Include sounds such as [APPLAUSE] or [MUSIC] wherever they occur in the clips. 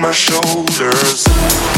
my shoulders.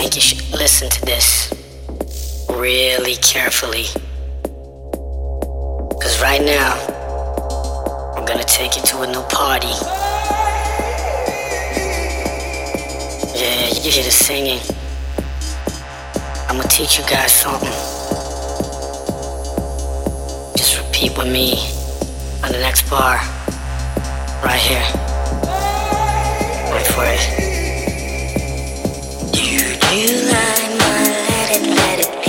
think you should listen to this really carefully. Because right now, I'm gonna take you to a new party. Yeah, you hear the singing. I'm gonna teach you guys something. Just repeat with me on the next bar, right here. Wait for it. You light my let it, let it.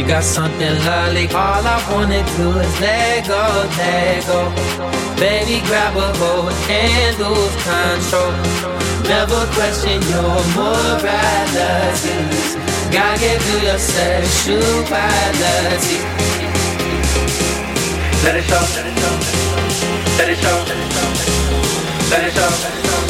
You got something lovely. All I wanna do is let go, let go. Baby, grab a hold and lose control. Never question your morality. Gotta get through your sexuality. Let it show, let it show, let it show, let it show.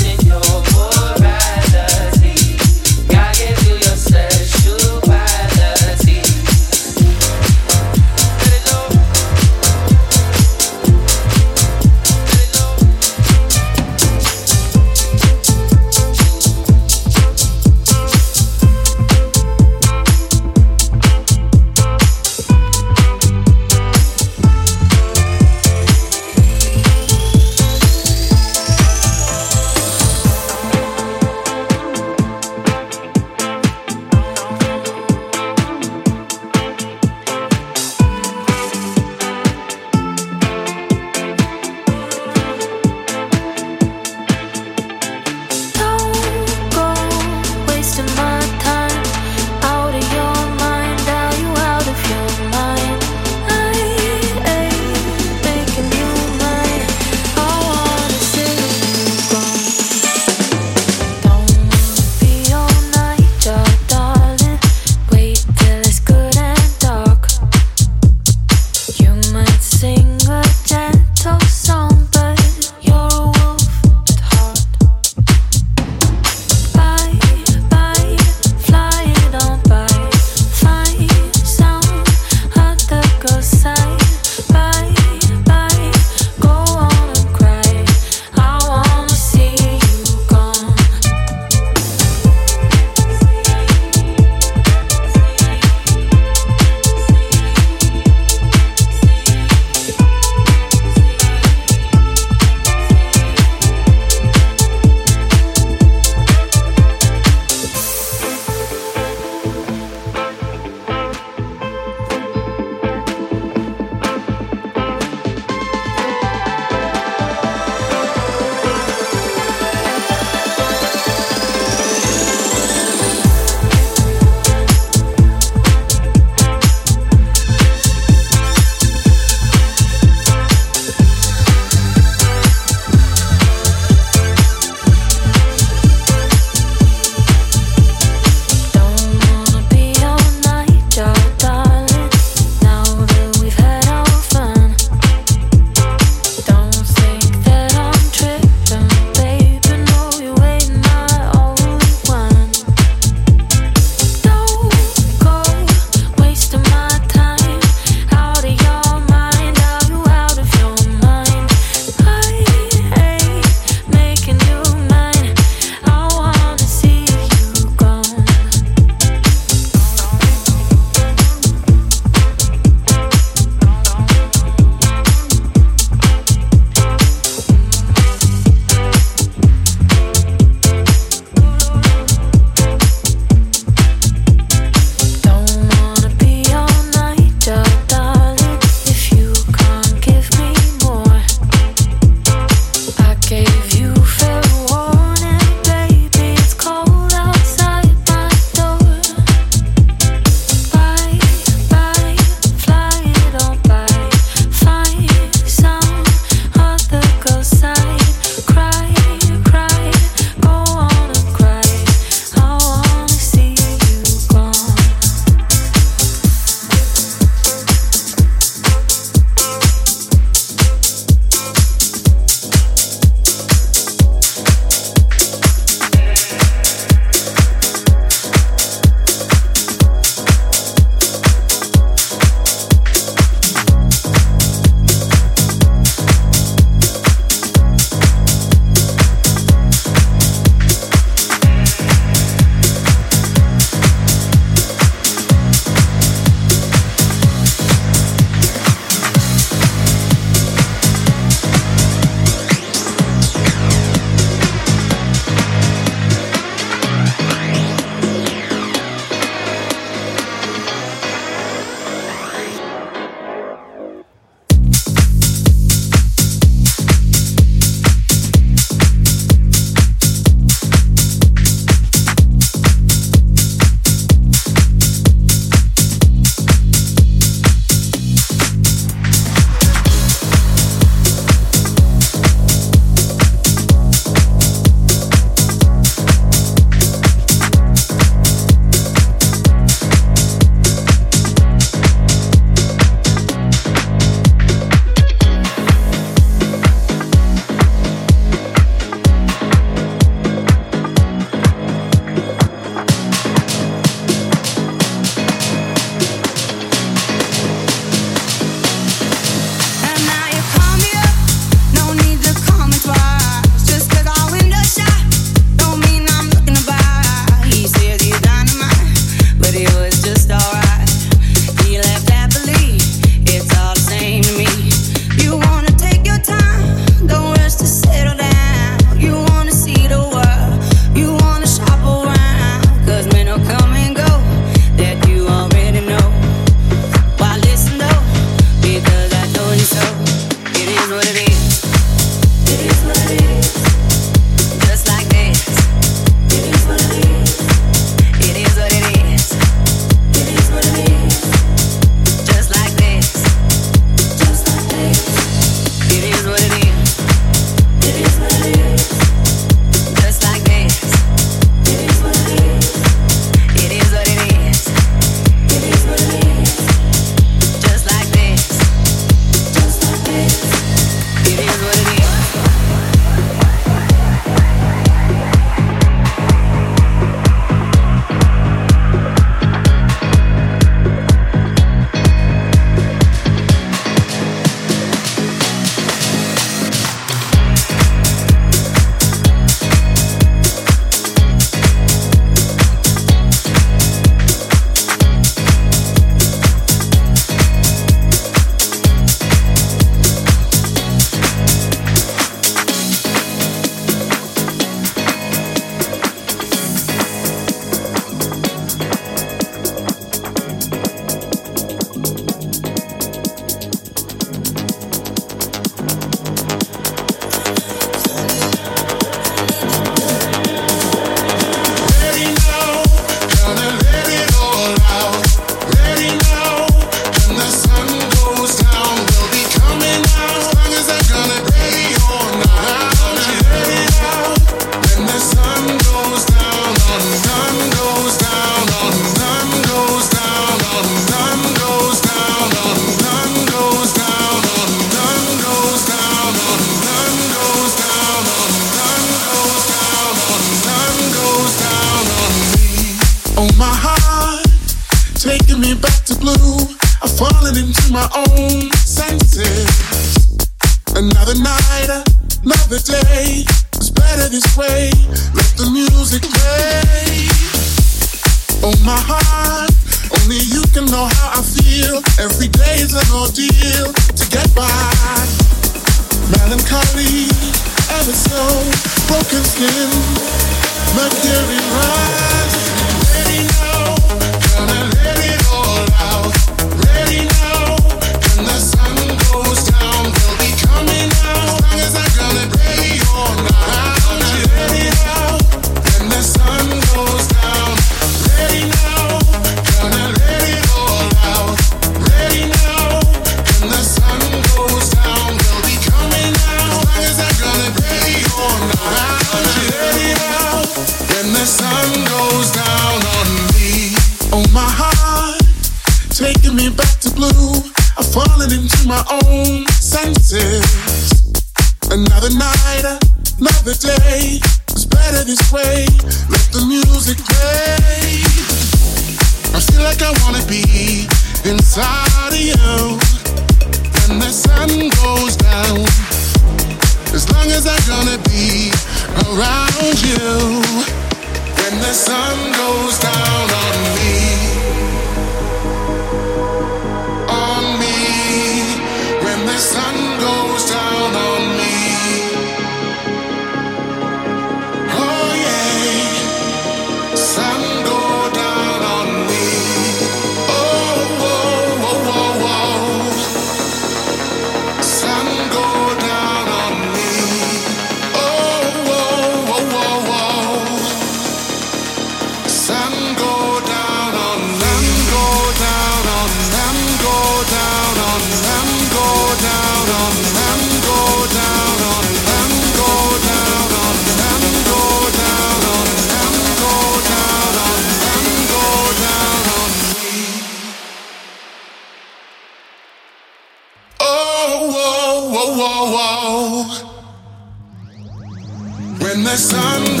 sun.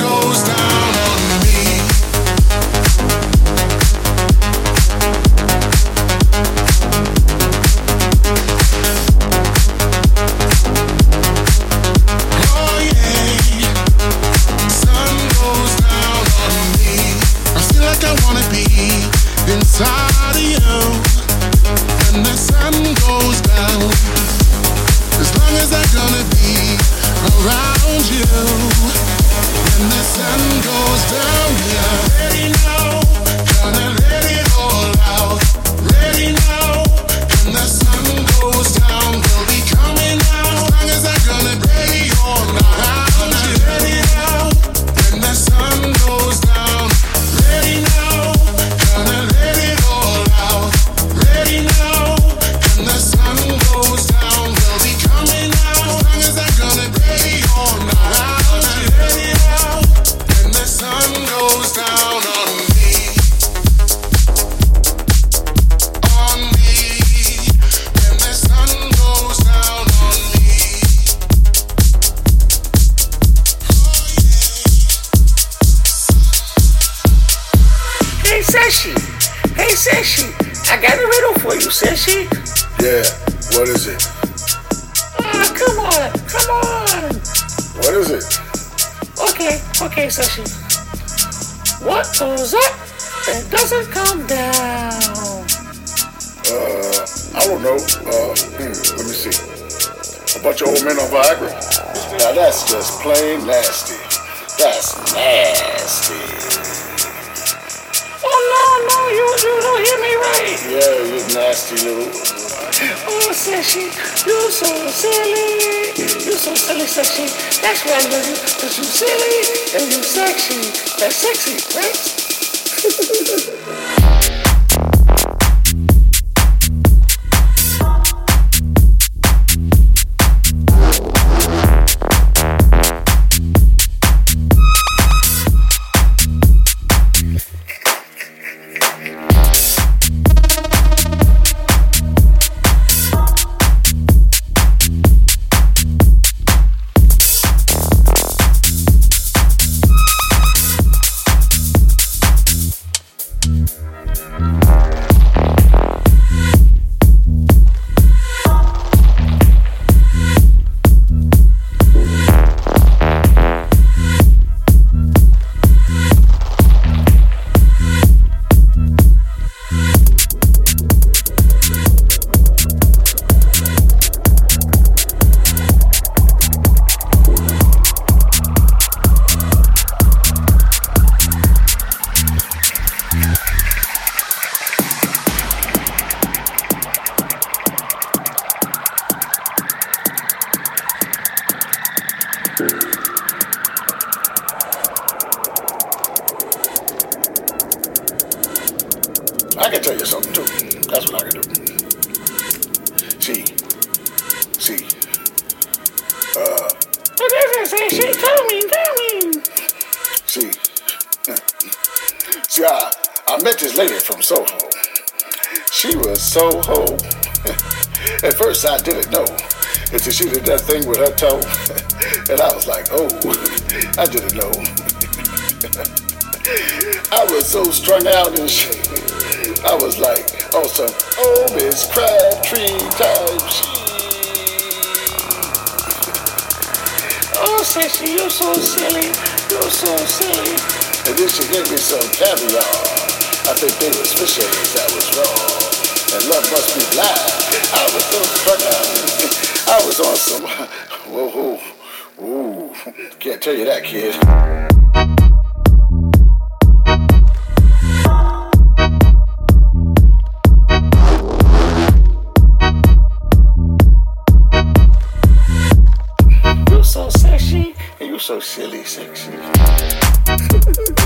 Viagra. Now that's just plain nasty. That's nasty. Oh no, no, you, you don't hear me right. Yeah, you nasty little. Oh, Sashi, you're so silly. You're so silly, Sashi. That's why I love you, cause you silly and you're sexy. That's sexy, right? [LAUGHS] until she did that thing with her toe, [LAUGHS] and I was like, oh, I didn't know. [LAUGHS] I was so strung out and shit. I was like, oh, some oh Miss Crabtree shit. Oh, sexy, you're so silly. You're so silly. And then she gave me some caviar. I think they fish eggs that was wrong. And love must be blind. I was so strung out. [LAUGHS] I was on some, [LAUGHS] whoa, whoa, ooh, can't tell you that, kid. You're so sexy. And you're so silly, sexy. [LAUGHS]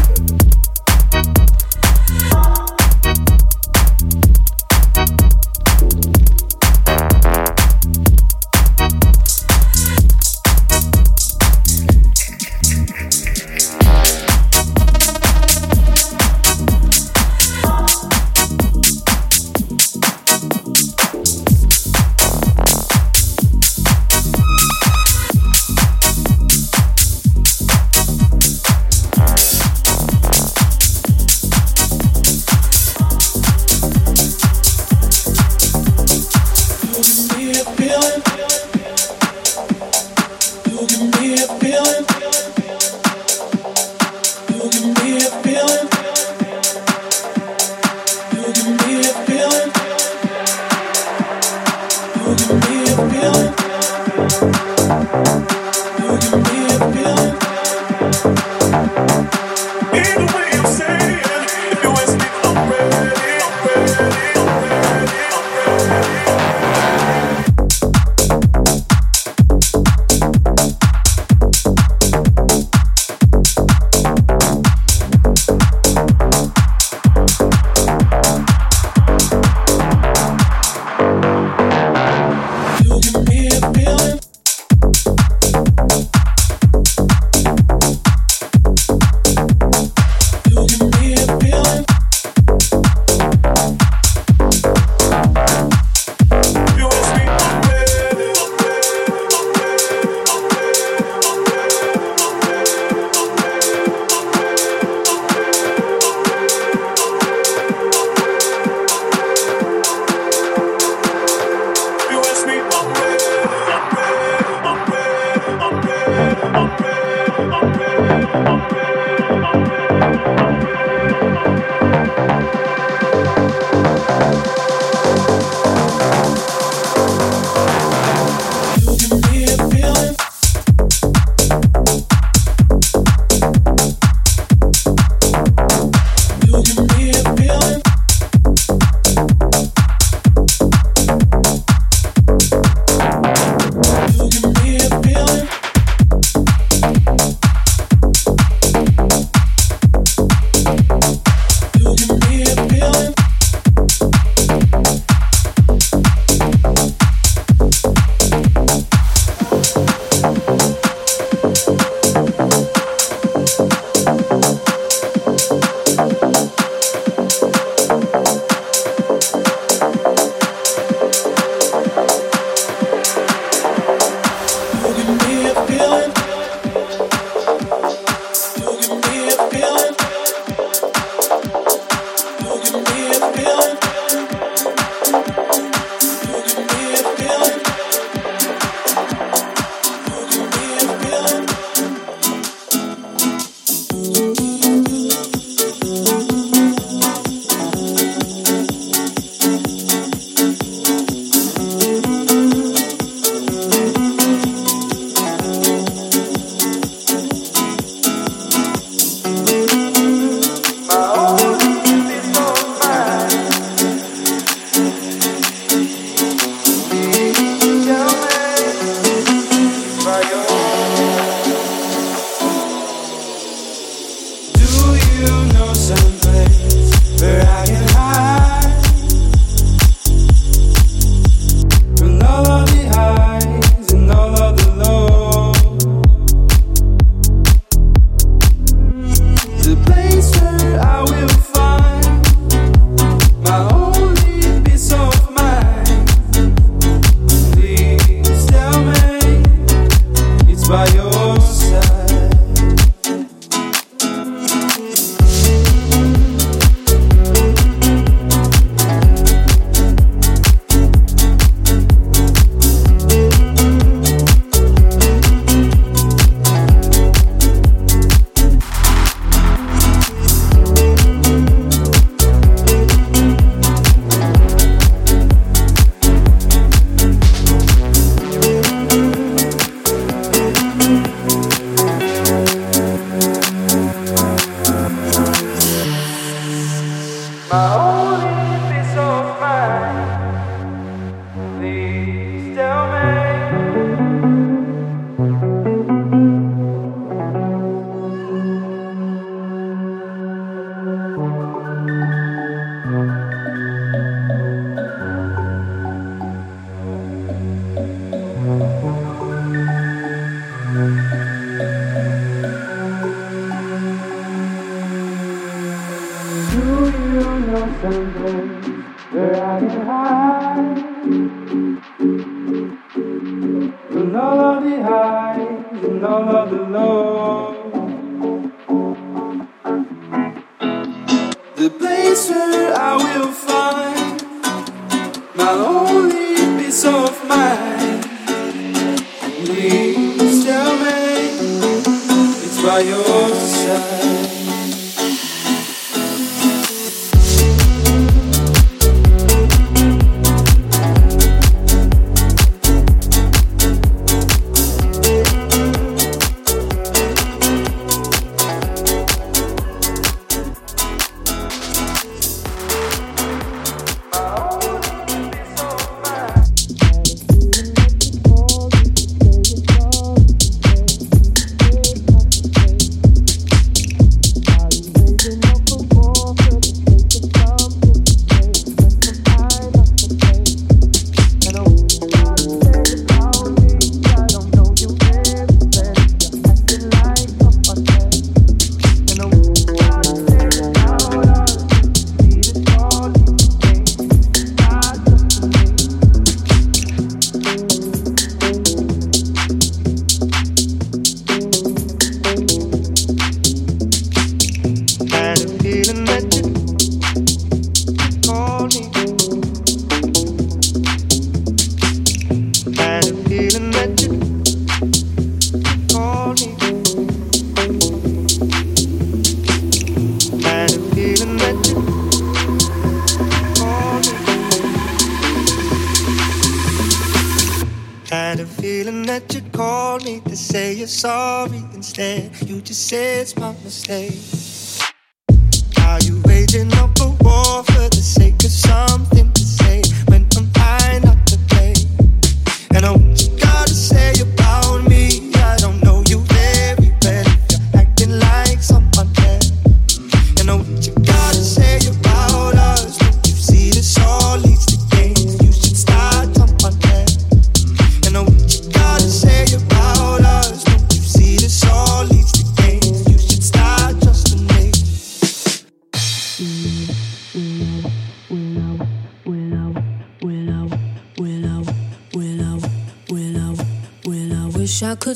could